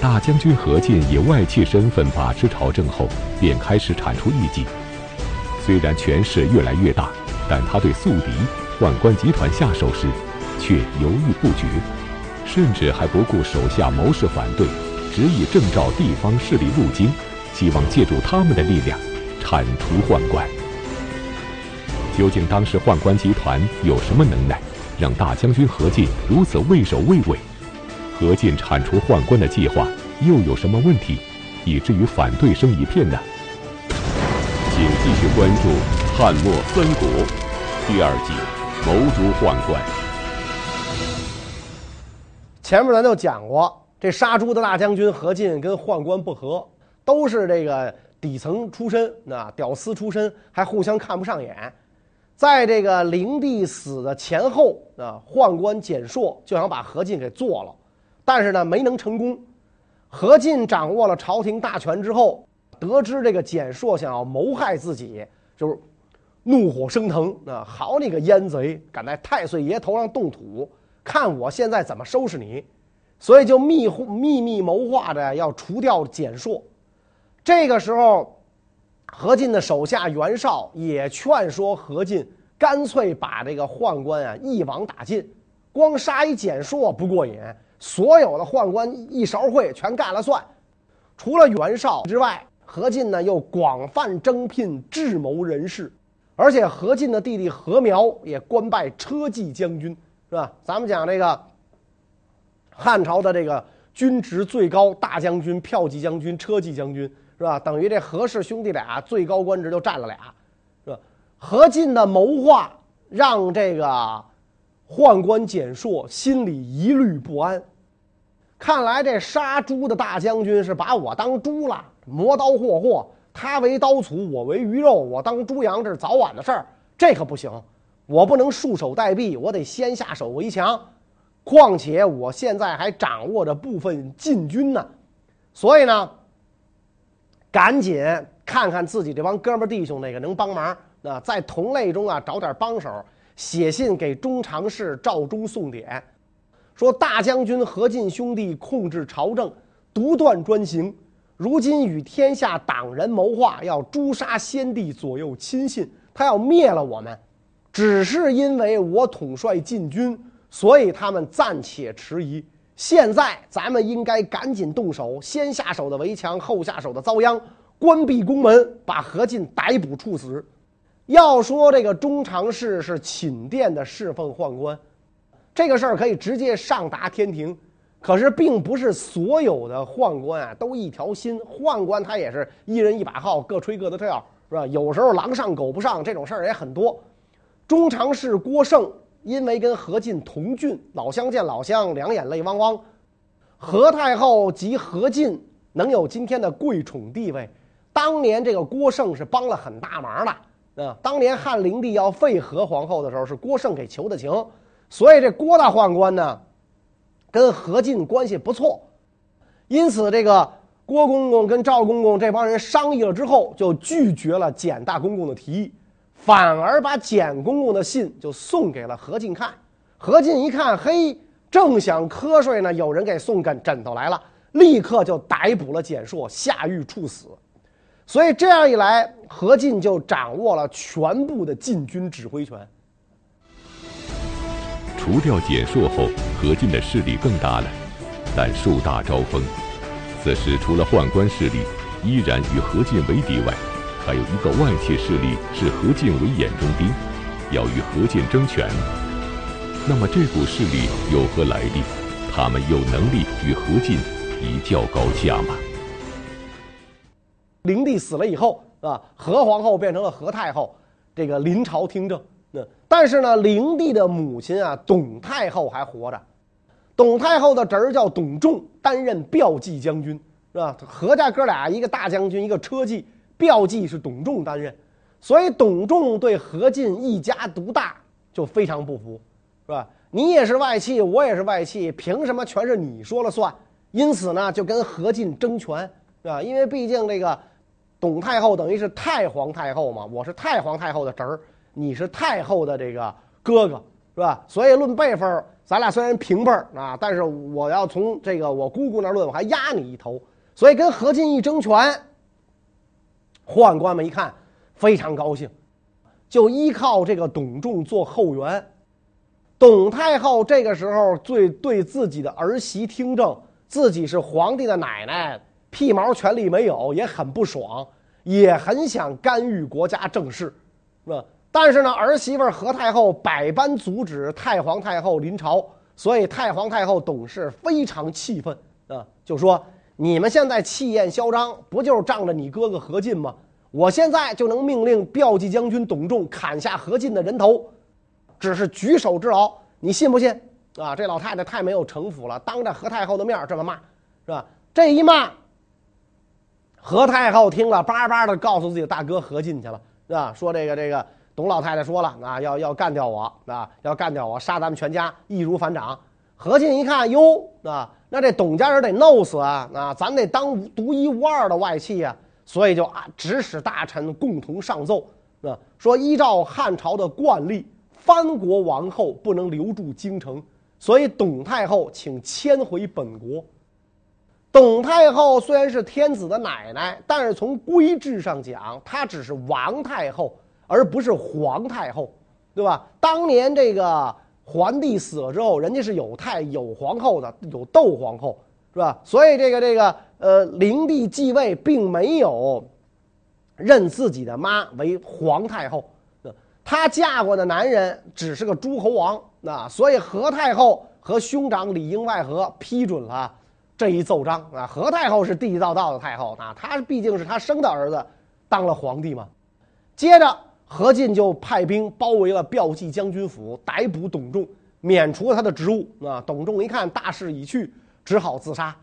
大将军何进以外戚身份把持朝政后，便开始铲除异己。虽然权势越来越大，但他对宿敌宦官集团下手时，却犹豫不决，甚至还不顾手下谋士反对，执意征召地方势力入京，希望借助他们的力量铲除宦官。究竟当时宦官集团有什么能耐，让大将军何进如此畏首畏尾？何进铲除宦官的计划又有什么问题，以至于反对声一片呢？请继续关注《汉末三国》第二季《谋诛宦官》。前面咱就讲过，这杀猪的大将军何进跟宦官不和，都是这个底层出身，那屌丝出身，还互相看不上眼。在这个灵帝死的前后，啊，宦官蹇硕就想把何进给做了。但是呢，没能成功。何进掌握了朝廷大权之后，得知这个蹇硕想要谋害自己，就是怒火升腾啊！好你个阉贼，敢在太岁爷头上动土，看我现在怎么收拾你！所以就密秘密谋划着要除掉蹇硕。这个时候，何进的手下袁绍也劝说何进，干脆把这个宦官啊一网打尽，光杀一蹇硕不过瘾。所有的宦官一勺烩全干了算，除了袁绍之外，何进呢又广泛征聘智谋人士，而且何进的弟弟何苗也官拜车骑将军，是吧？咱们讲这个汉朝的这个军职最高大将军、骠骑将军、车骑将军，是吧？等于这何氏兄弟俩最高官职就占了俩，是吧？何进的谋划让这个。宦官蹇硕心里疑虑不安，看来这杀猪的大将军是把我当猪了，磨刀霍霍，他为刀俎，我为鱼肉，我当猪羊，这是早晚的事儿，这可不行，我不能束手待毙，我得先下手为强。况且我现在还掌握着部分禁军呢，所以呢，赶紧看看自己这帮哥们弟兄哪个能帮忙，那在同类中啊找点帮手。写信给中常侍赵忠送典，说大将军何进兄弟控制朝政，独断专行，如今与天下党人谋划，要诛杀先帝左右亲信，他要灭了我们。只是因为我统帅禁军，所以他们暂且迟疑。现在咱们应该赶紧动手，先下手的为强，后下手的遭殃，关闭宫门，把何进逮捕处死。要说这个中常侍是寝殿的侍奉宦官，这个事儿可以直接上达天庭。可是并不是所有的宦官啊都一条心，宦官他也是一人一把号，各吹各的调，是吧？有时候狼上狗不上，这种事儿也很多。中常侍郭盛因为跟何进同郡，老乡见老乡，两眼泪汪汪。何太后及何进能有今天的贵宠地位，当年这个郭盛是帮了很大忙的。啊，当年汉灵帝要废何皇后的时候，是郭盛给求的情，所以这郭大宦官呢，跟何进关系不错，因此这个郭公公跟赵公公这帮人商议了之后，就拒绝了简大公公的提议，反而把简公公的信就送给了何进看。何进一看，嘿，正想瞌睡呢，有人给送枕枕头来了，立刻就逮捕了蹇硕，下狱处死。所以这样一来，何进就掌握了全部的禁军指挥权。除掉蹇硕后，何进的势力更大了，但树大招风。此时除了宦官势力依然与何进为敌外，还有一个外戚势力视何进为眼中钉，要与何进争权。那么这股势力有何来历？他们有能力与何进一较高下吗？灵帝死了以后啊，何皇后变成了何太后，这个临朝听政。但是呢，灵帝的母亲啊，董太后还活着。董太后的侄儿叫董仲，担任骠骑将军，是吧？何家哥俩一个大将军，一个车骑，骠骑是董仲担任。所以董仲对何进一家独大就非常不服，是吧？你也是外戚，我也是外戚，凭什么全是你说了算？因此呢，就跟何进争权，是吧？因为毕竟这个。董太后等于是太皇太后嘛，我是太皇太后的侄儿，你是太后的这个哥哥，是吧？所以论辈分，咱俩虽然平辈儿啊，但是我要从这个我姑姑那论，我还压你一头。所以跟何进一争权，宦官们一看非常高兴，就依靠这个董仲做后援。董太后这个时候最对自己的儿媳听政，自己是皇帝的奶奶，屁毛权力没有，也很不爽，也很想干预国家政事，是吧？但是呢，儿媳妇何太后百般阻止太皇太后临朝，所以太皇太后董氏非常气愤啊，就说：“你们现在气焰嚣张，不就是仗着你哥哥何进吗？我现在就能命令骠骑将军董仲砍下何进的人头。”只是举手之劳，你信不信？啊，这老太太太没有城府了，当着何太后的面这么骂，是吧？这一骂，何太后听了，叭叭的告诉自己大哥何进去了，是吧？说这个这个董老太太说了，啊，要要干掉我，啊，要干掉我，杀咱们全家，易如反掌。何进一看，哟，啊，那这董家人得弄死啊，啊，咱得当独一无二的外戚呀，所以就啊，指使大臣共同上奏，啊，说依照汉朝的惯例。藩国王后不能留住京城，所以董太后请迁回本国。董太后虽然是天子的奶奶，但是从规制上讲，她只是王太后，而不是皇太后，对吧？当年这个皇帝死了之后，人家是有太有皇后的，有窦皇后，是吧？所以这个这个呃，灵帝继位，并没有认自己的妈为皇太后。她嫁过的男人只是个诸侯王，那所以何太后和兄长里应外合批准了这一奏章啊。何太后是地地道道的太后啊，她毕竟是她生的儿子当了皇帝嘛。接着何进就派兵包围了骠骑将军府，逮捕董仲，免除了他的职务啊。董仲一看大势已去，只好自杀，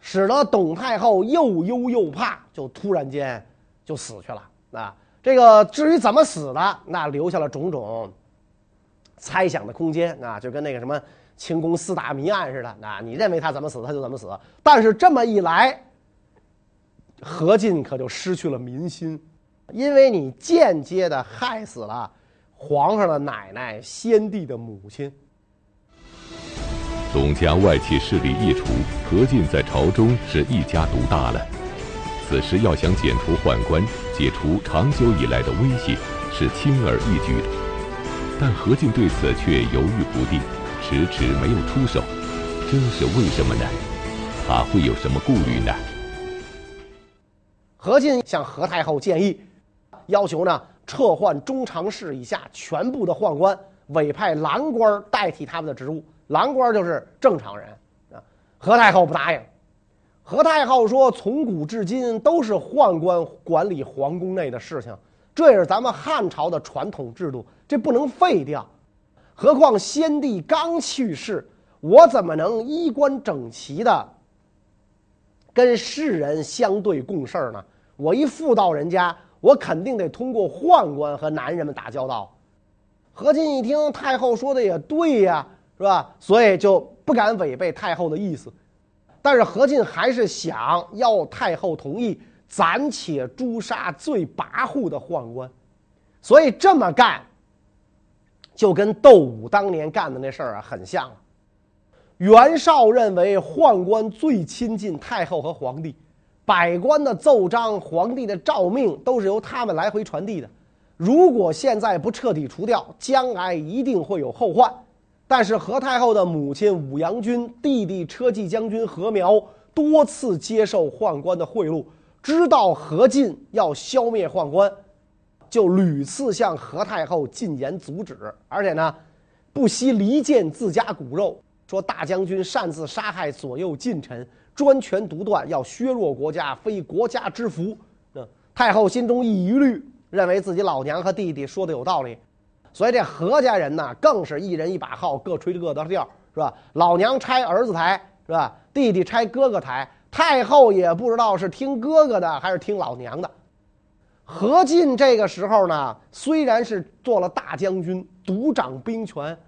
使得董太后又忧又怕，就突然间就死去了啊。这个至于怎么死的，那留下了种种猜想的空间啊，就跟那个什么清宫四大谜案似的啊，你认为他怎么死，他就怎么死。但是这么一来，何进可就失去了民心，因为你间接的害死了皇上的奶奶、先帝的母亲。董家外戚势力一除，何进在朝中是一家独大了。此时要想剪除宦官，解除长久以来的威胁，是轻而易举的。但何进对此却犹豫不定，迟迟没有出手，这是为什么呢？他会有什么顾虑呢？何进向何太后建议，要求呢撤换中常侍以下全部的宦官，委派郎官代替他们的职务。郎官就是正常人啊。何太后不答应。何太后说：“从古至今都是宦官管理皇宫内的事情，这也是咱们汉朝的传统制度，这不能废掉。何况先帝刚去世，我怎么能衣冠整齐的跟世人相对共事呢？我一妇道人家，我肯定得通过宦官和男人们打交道。”何进一听太后说的也对呀，是吧？所以就不敢违背太后的意思。但是何进还是想要太后同意，暂且诛杀最跋扈的宦官，所以这么干，就跟窦武当年干的那事儿啊很像。袁绍认为宦官最亲近太后和皇帝，百官的奏章、皇帝的诏命都是由他们来回传递的。如果现在不彻底除掉，将来一定会有后患。但是何太后的母亲武阳君、弟弟车骑将军何苗多次接受宦官的贿赂，知道何进要消灭宦官，就屡次向何太后进言阻止，而且呢，不惜离间自家骨肉，说大将军擅自杀害左右近臣，专权独断，要削弱国家，非国家之福。嗯，太后心中一疑虑，认为自己老娘和弟弟说的有道理。所以这何家人呢，更是一人一把号，各吹各的调，是吧？老娘拆儿子台，是吧？弟弟拆哥哥台，太后也不知道是听哥哥的还是听老娘的。何进这个时候呢，虽然是做了大将军，独掌兵权，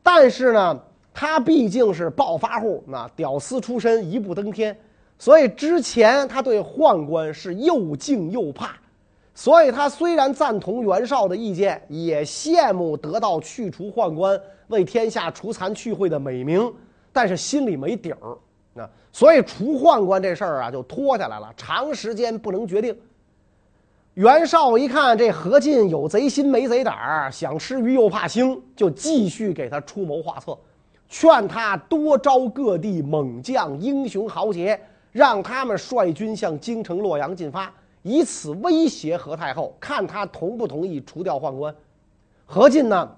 但是呢，他毕竟是暴发户，那屌丝出身，一步登天，所以之前他对宦官是又敬又怕。所以他虽然赞同袁绍的意见，也羡慕得到去除宦官、为天下除残去秽的美名，但是心里没底儿。那所以除宦官这事儿啊，就拖下来了，长时间不能决定。袁绍一看这何进有贼心没贼胆儿，想吃鱼又怕腥，就继续给他出谋划策，劝他多招各地猛将、英雄豪杰，让他们率军向京城洛阳进发。以此威胁何太后，看他同不同意除掉宦官。何进呢，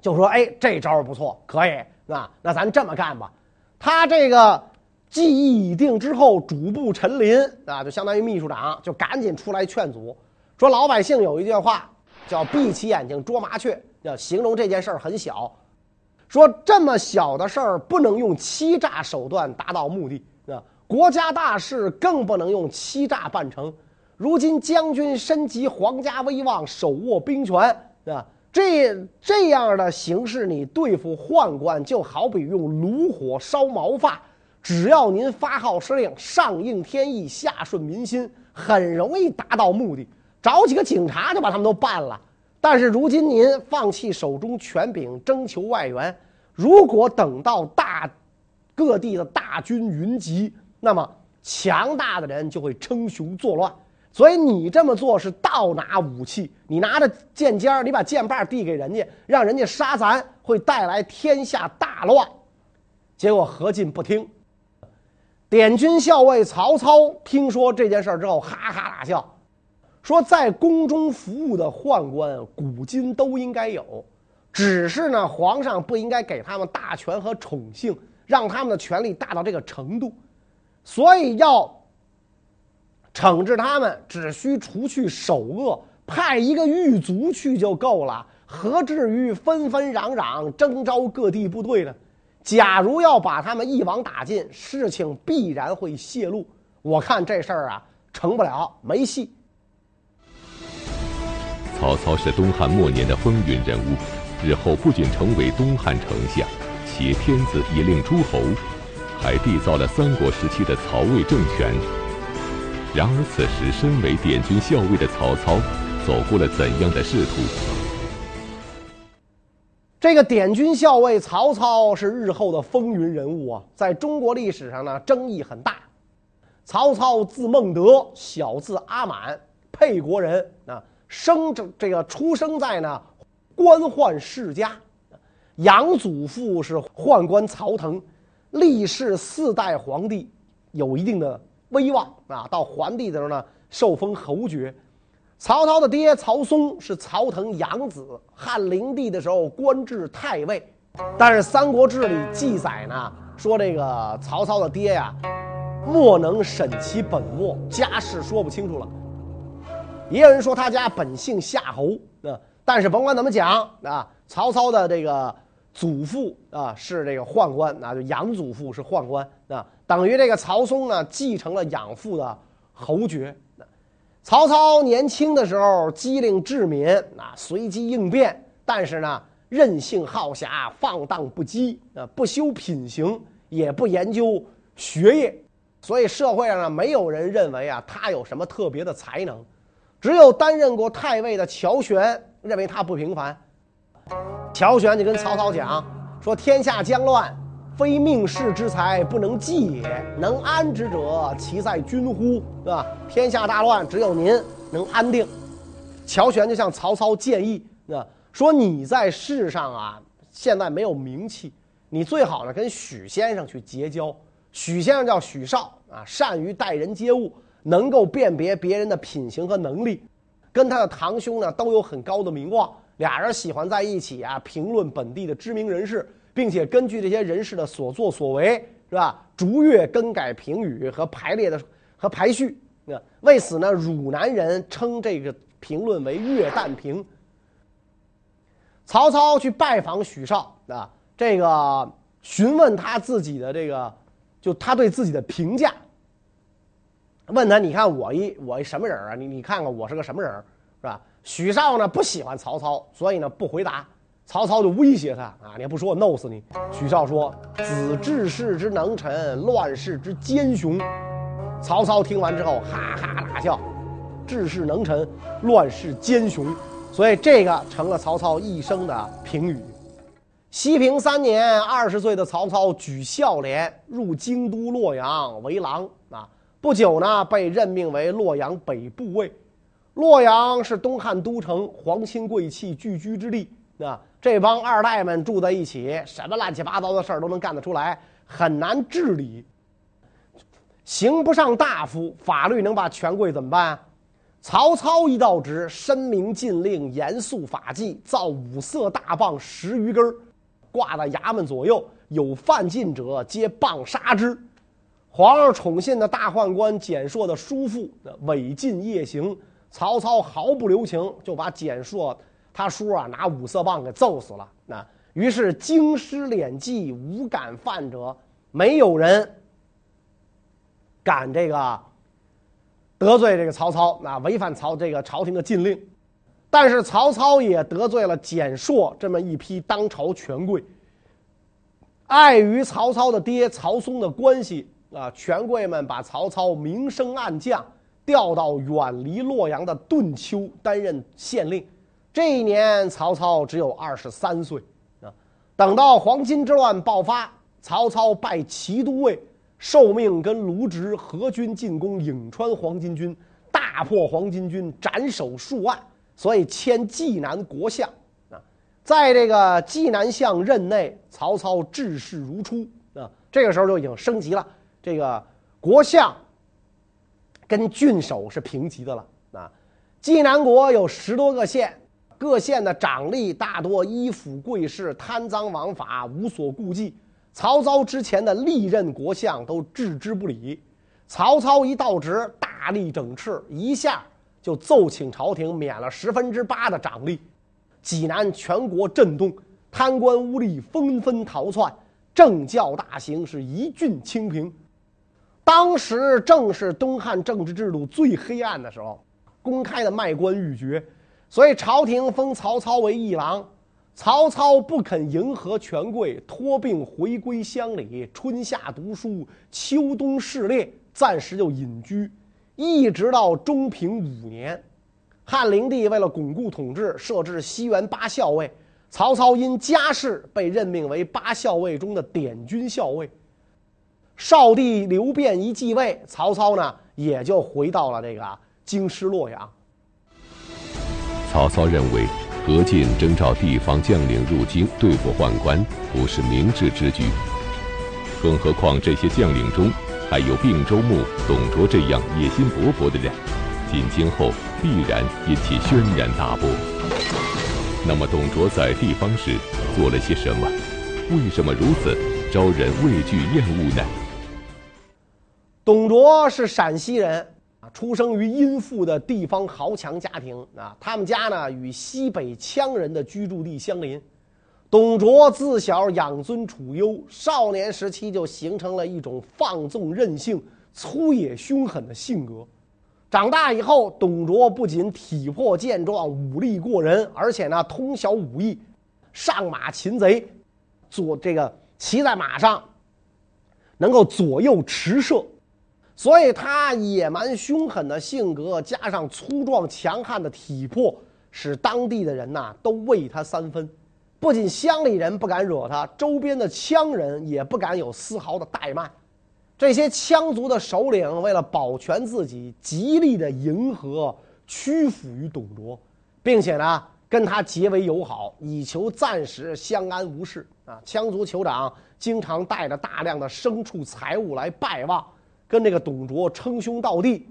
就说：“哎，这招不错，可以。那那咱这么干吧。他这个计议已定之后，主簿陈琳啊，就相当于秘书长，就赶紧出来劝阻，说老百姓有一句话叫‘闭起眼睛捉麻雀’，要形容这件事儿很小。说这么小的事儿，不能用欺诈手段达到目的啊。国家大事更不能用欺诈办成。”如今将军身及皇家威望，手握兵权，啊，这这样的形势，你对付宦官就好比用炉火烧毛发，只要您发号施令，上应天意，下顺民心，很容易达到目的。找几个警察就把他们都办了。但是如今您放弃手中权柄，征求外援，如果等到大各地的大军云集，那么强大的人就会称雄作乱。所以你这么做是倒拿武器，你拿着剑尖儿，你把剑把递给人家，让人家杀咱，会带来天下大乱。结果何进不听。点军校尉曹操听说这件事之后，哈哈大笑，说在宫中服务的宦官，古今都应该有，只是呢，皇上不应该给他们大权和宠幸，让他们的权力大到这个程度，所以要。惩治他们只需除去首恶，派一个狱卒去就够了，何至于纷纷攘攘征召各地部队呢？假如要把他们一网打尽，事情必然会泄露。我看这事儿啊，成不了，没戏。曹操是东汉末年的风云人物，日后不仅成为东汉丞相，挟天子以令诸侯，还缔造了三国时期的曹魏政权。然而，此时身为点军校尉的曹操，走过了怎样的仕途？这个点军校尉曹操是日后的风云人物啊，在中国历史上呢，争议很大。曹操字孟德，小字阿满，沛国人啊，生这这个出生在呢官宦世家，养祖父是宦官曹腾，历仕四代皇帝，有一定的。威望啊，到桓帝的时候呢，受封侯爵。曹操的爹曹嵩是曹腾养子，汉灵帝的时候官至太尉。但是《三国志》里记载呢，说这个曹操的爹呀，莫能审其本末，家世说不清楚了。也有人说他家本姓夏侯啊，但是甭管怎么讲啊，曹操的这个。祖父啊是这个宦官，那就养祖父是宦官啊，等于这个曹嵩呢继承了养父的侯爵。曹操年轻的时候机灵智敏啊，随机应变，但是呢任性好侠，放荡不羁啊，不修品行，也不研究学业，所以社会上呢没有人认为啊他有什么特别的才能，只有担任过太尉的乔玄认为他不平凡。乔玄就跟曹操讲说：“天下将乱，非命世之才不能济也，能安之者，其在君乎？对吧？天下大乱，只有您能安定。”乔玄就向曹操建议：“啊，说你在世上啊，现在没有名气，你最好呢跟许先生去结交。许先生叫许绍啊，善于待人接物，能够辨别别人的品行和能力，跟他的堂兄呢都有很高的名望。”俩人喜欢在一起啊，评论本地的知名人士，并且根据这些人士的所作所为，是吧？逐月更改评语和排列的和排序。啊，为此呢，汝南人称这个评论为“月旦评”。曹操去拜访许绍啊，这个询问他自己的这个，就他对自己的评价。问他，你看我一我一什么人啊？你你看看我是个什么人，是吧？许绍呢不喜欢曹操，所以呢不回答。曹操就威胁他啊，你还不说我弄死你。许绍说：“子治世之能臣，乱世之奸雄。”曹操听完之后哈哈大笑，治世能臣，乱世奸雄。所以这个成了曹操一生的评语。西平三年，二十岁的曹操举孝廉入京都洛阳为郎，不久呢被任命为洛阳北部尉。洛阳是东汉都城，皇亲贵戚聚居之地啊。这帮二代们住在一起，什么乱七八糟的事儿都能干得出来，很难治理。刑不上大夫，法律能把权贵怎么办？曹操一到职，申明禁令，严肃法纪，造五色大棒十余根，挂在衙门左右，有犯禁者，皆棒杀之。皇上宠信的大宦官简硕的叔父违禁夜行，曹操毫不留情，就把简硕他叔啊拿五色棒给揍死了。那于是京师敛迹，无敢犯者，没有人敢这个。得罪这个曹操，那违反曹这个朝廷的禁令，但是曹操也得罪了简硕这么一批当朝权贵。碍于曹操的爹曹嵩的关系啊，权贵们把曹操明升暗降，调到远离洛阳的顿丘担任县令。这一年，曹操只有二十三岁啊。等到黄巾之乱爆发，曹操拜骑都尉。受命跟卢植合军进攻颍川黄巾军，大破黄巾军，斩首数万，所以迁济南国相。啊，在这个济南相任内，曹操治世如初。啊，这个时候就已经升级了，这个国相跟郡守是平级的了。啊，济南国有十多个县，各县的长吏大多依附贵士，贪赃枉法，无所顾忌。曹操之前的历任国相都置之不理，曹操一到职，大力整治，一下就奏请朝廷免了十分之八的长吏，济南全国震动，贪官污吏纷纷逃窜，政教大行是一郡清平。当时正是东汉政治制度最黑暗的时候，公开的卖官鬻爵，所以朝廷封曹操为议郎。曹操不肯迎合权贵，托病回归乡里，春夏读书，秋冬试猎，暂时就隐居，一直到中平五年，汉灵帝为了巩固统治，设置西园八校尉，曹操因家世被任命为八校尉中的点军校尉。少帝刘辩一继位，曹操呢也就回到了这个京师洛阳。曹操认为。何进征召地方将领入京对付宦官，不是明智之举。更何况这些将领中还有并州牧董卓这样野心勃勃的人，进京后必然引起轩然大波。那么董卓在地方时做了些什么？为什么如此招人畏惧厌恶呢？董卓是陕西人啊。出生于殷富的地方豪强家庭啊，他们家呢与西北羌人的居住地相邻。董卓自小养尊处优，少年时期就形成了一种放纵任性、粗野凶狠的性格。长大以后，董卓不仅体魄健壮、武力过人，而且呢通晓武艺，上马擒贼，坐这个骑在马上，能够左右驰射。所以他野蛮凶狠的性格，加上粗壮强悍的体魄，使当地的人呐都畏他三分。不仅乡里人不敢惹他，周边的羌人也不敢有丝毫的怠慢。这些羌族的首领为了保全自己，极力的迎合、屈服于董卓，并且呢跟他结为友好，以求暂时相安无事。啊，羌族酋长经常带着大量的牲畜财物来拜望。跟这个董卓称兄道弟，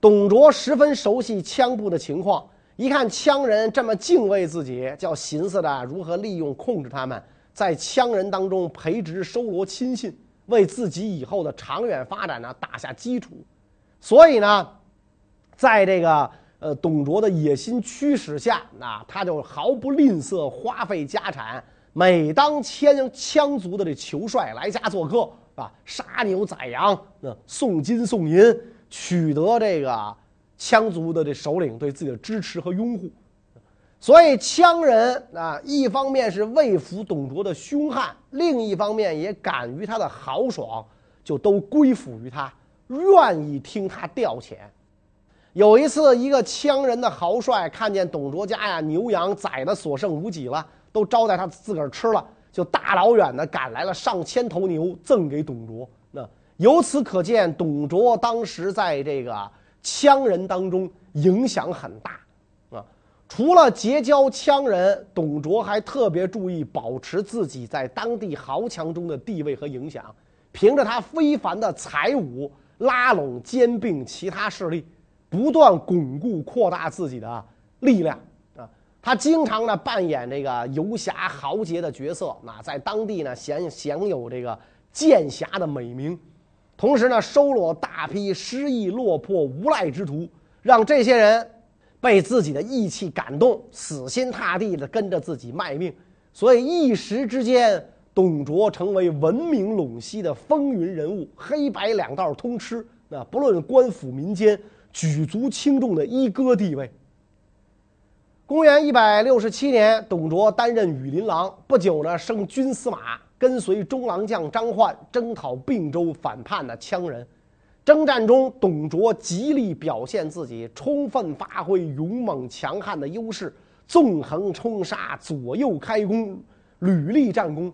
董卓十分熟悉羌部的情况，一看羌人这么敬畏自己，就寻思着如何利用控制他们，在羌人当中培植收罗亲信，为自己以后的长远发展呢打下基础。所以呢，在这个呃董卓的野心驱使下，那他就毫不吝啬花费家产，每当羌羌族的这酋帅来家做客。啊，杀牛宰羊，那送金送银，取得这个羌族的这首领对自己的支持和拥护。所以羌人啊，一方面是畏服董卓的凶悍，另一方面也敢于他的豪爽，就都归附于他，愿意听他调遣。有一次，一个羌人的豪帅看见董卓家呀牛羊宰的所剩无几了，都招待他自个儿吃了，就大老远的赶来了上千头牛赠给董卓。那由此可见，董卓当时在这个羌人当中影响很大啊。除了结交羌人，董卓还特别注意保持自己在当地豪强中的地位和影响。凭着他非凡的才武，拉拢兼并其他势力，不断巩固扩大自己的力量！他经常呢扮演这个游侠豪杰的角色，那在当地呢享享有这个剑侠的美名，同时呢收罗大批失意落魄无赖之徒，让这些人。被自己的义气感动，死心塌地的跟着自己卖命，所以一时之间，董卓成为闻名陇西的风云人物，黑白两道通吃。那不论官府民间，举足轻重的一哥地位。公元一百六十七年，董卓担任羽林郎，不久呢，升军司马，跟随中郎将张奂征讨并州反叛的羌人。征战中，董卓极力表现自己，充分发挥勇猛强悍的优势，纵横冲杀，左右开弓，屡立战功。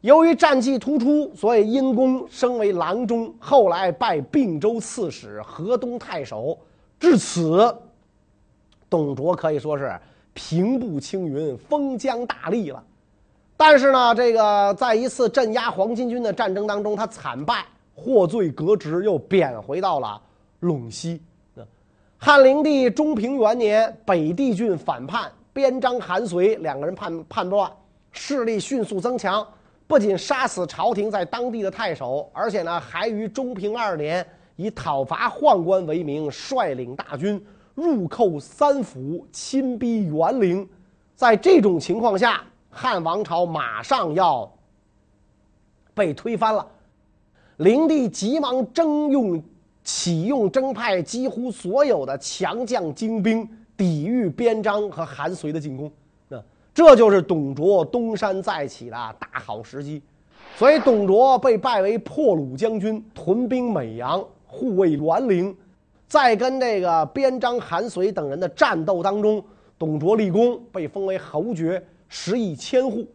由于战绩突出，所以因功升为郎中，后来拜并州刺史、河东太守。至此，董卓可以说是平步青云，封疆大吏了。但是呢，这个在一次镇压黄巾军的战争当中，他惨败。获罪革职，又贬回到了陇西。汉灵帝中平元年，北地郡反叛，边章、韩遂两个人叛叛乱，势力迅速增强，不仅杀死朝廷在当地的太守，而且呢，还于中平二年以讨伐宦官为名，率领大军入寇三府，亲逼园陵。在这种情况下，汉王朝马上要被推翻了。灵帝急忙征用、启用征派几乎所有的强将精兵，抵御边章和韩遂的进攻。那这就是董卓东山再起的大好时机。所以董卓被拜为破虏将军，屯兵美阳，护卫园陵。在跟这个边章、韩遂等人的战斗当中，董卓立功，被封为侯爵，食邑千户。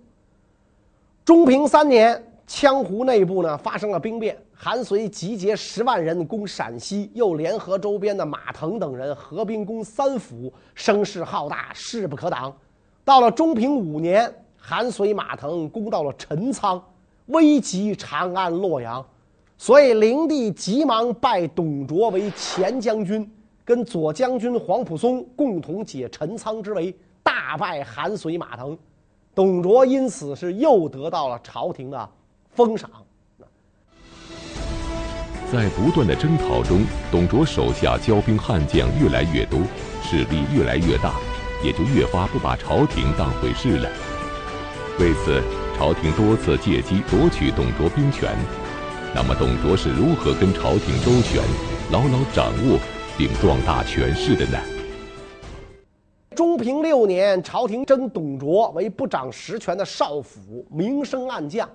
中平三年。羌胡内部呢发生了兵变，韩遂集结十万人攻陕西，又联合周边的马腾等人合兵攻三府，声势浩大，势不可挡。到了中平五年，韩遂、马腾攻到了陈仓，危及长安、洛阳，所以灵帝急忙拜董卓为前将军，跟左将军黄甫嵩共同解陈仓之围，大败韩遂、马腾。董卓因此是又得到了朝廷的。封赏。在不断的征讨中，董卓手下骄兵悍将越来越多，势力越来越大，也就越发不把朝廷当回事了。为此，朝廷多次借机夺取董卓兵权。那么，董卓是如何跟朝廷周旋，牢牢掌握并壮大权势的呢？中平六年，朝廷征董卓为不掌实权的少府，明升暗降。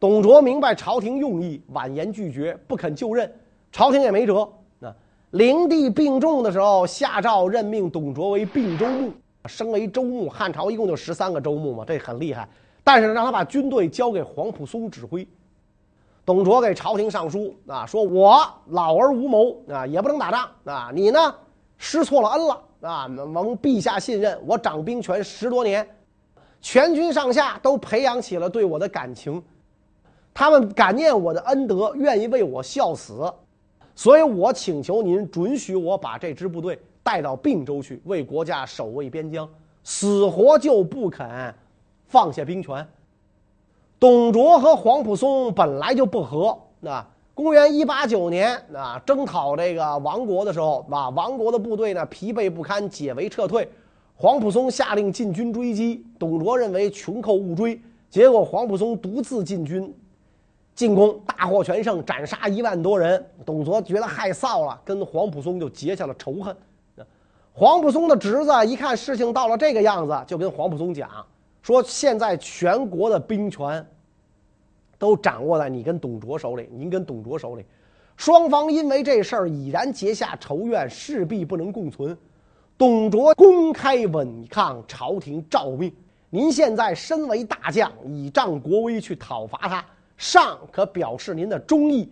董卓明白朝廷用意，婉言拒绝，不肯就任，朝廷也没辙。那灵帝病重的时候，下诏任命董卓为并州牧，升为州牧。汉朝一共就十三个州牧嘛，这很厉害。但是让他把军队交给黄埔松指挥。董卓给朝廷上书啊，说我老而无谋啊，也不能打仗啊。你呢，失错了恩了啊，蒙陛下信任，我掌兵权十多年，全军上下都培养起了对我的感情。他们感念我的恩德，愿意为我效死，所以我请求您准许我把这支部队带到并州去，为国家守卫边疆，死活就不肯放下兵权。董卓和黄甫松本来就不和，那公元一八九年啊，征讨这个王国的时候，啊，王国的部队呢疲惫不堪，解围撤退，黄甫松下令进军追击，董卓认为穷寇勿追，结果黄甫松独自进军。进攻大获全胜，斩杀一万多人。董卓觉得害臊了，跟黄甫松就结下了仇恨。黄甫松的侄子一看事情到了这个样子，就跟黄甫松讲说：“现在全国的兵权都掌握在你跟董卓手里，您跟董卓手里，双方因为这事儿已然结下仇怨，势必不能共存。董卓公开违抗朝廷诏命，您现在身为大将，倚仗国威去讨伐他，上可表示您的忠义，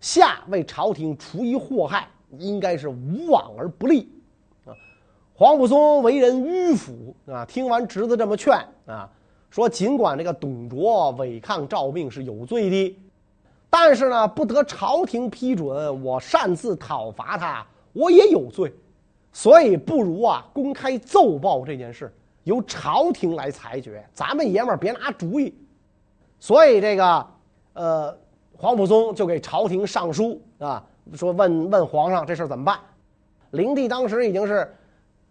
下为朝廷除一祸害，应该是无往而不利。啊，黄甫松为人迂腐啊，听完侄子这么劝啊，说尽管这个董卓违抗诏命是有罪的，但是呢，不得朝廷批准，我擅自讨伐他，我也有罪。所以不如啊，公开奏报这件事，由朝廷来裁决。咱们爷们儿别拿主意。所以这个，呃，皇甫嵩就给朝廷上书啊，说问问皇上这事怎么办。灵帝当时已经是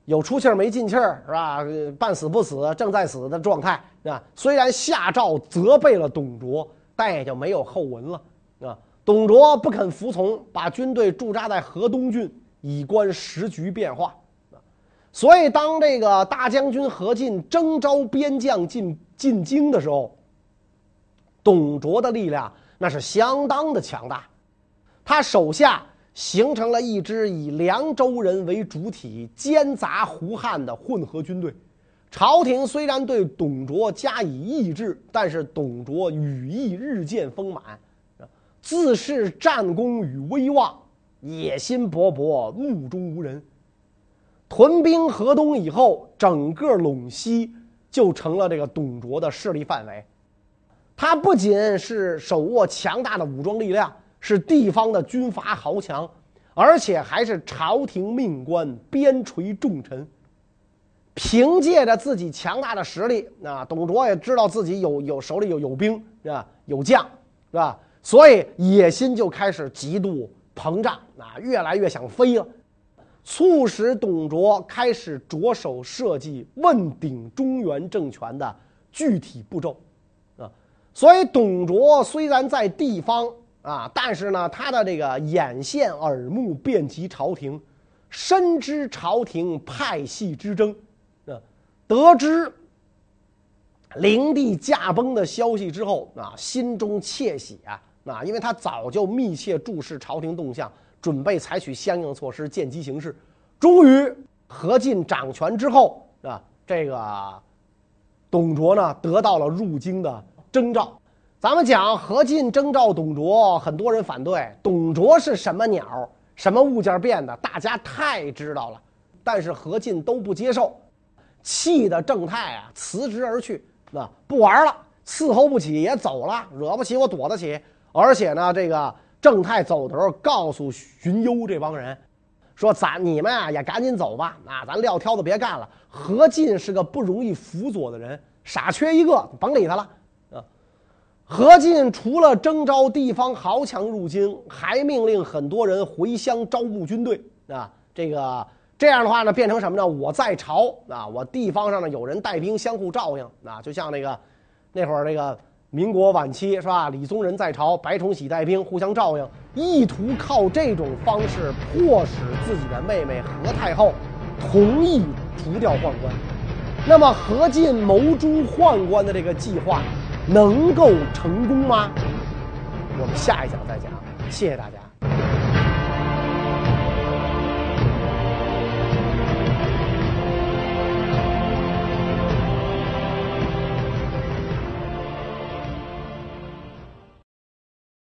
有出气儿没进气儿，是吧？半死不死，正在死的状态啊。虽然下诏责备了董卓，但也就没有后文了啊。董卓不肯服从，把军队驻扎在河东郡。以观时局变化，所以当这个大将军何进征召边将进进京的时候，董卓的力量那是相当的强大，他手下形成了一支以凉州人为主体、奸杂胡汉的混合军队。朝廷虽然对董卓加以抑制，但是董卓羽翼日渐丰满，自恃战功与威望。野心勃勃，目中无人。屯兵河东以后，整个陇西就成了这个董卓的势力范围。他不仅是手握强大的武装力量，是地方的军阀豪强，而且还是朝廷命官、边陲重臣。凭借着自己强大的实力，啊，董卓也知道自己有有手里有有兵，是吧？有将，是吧？所以野心就开始极度。膨胀啊，越来越想飞了，促使董卓开始着手设计问鼎中原政权的具体步骤，啊，所以董卓虽然在地方啊，但是呢，他的这个眼线耳目遍及朝廷，深知朝廷派系之争，啊，得知灵帝驾崩的消息之后啊，心中窃喜啊。啊，因为他早就密切注视朝廷动向，准备采取相应措施，见机行事。终于，何进掌权之后啊，这个董卓呢得到了入京的征召。咱们讲何进征召董卓，很多人反对。董卓是什么鸟？什么物件变的？大家太知道了。但是何进都不接受，气得郑泰啊辞职而去。那不玩了，伺候不起也走了，惹不起我躲得起。而且呢，这个郑泰走的时候告诉荀攸这帮人，说咱你们啊也赶紧走吧，啊，咱撂挑子别干了。何进是个不容易辅佐的人，傻缺一个，甭理他了。何进除了征召地方豪强入京，还命令很多人回乡招募军队。啊，这个这样的话呢，变成什么呢？我在朝啊，我地方上呢有人带兵相互照应。啊，就像那个那会儿那个。民国晚期是吧？李宗仁在朝，白崇禧带兵互相照应，意图靠这种方式迫使自己的妹妹何太后同意除掉宦官。那么何进谋诛宦官的这个计划能够成功吗？我们下一讲再讲。谢谢大家。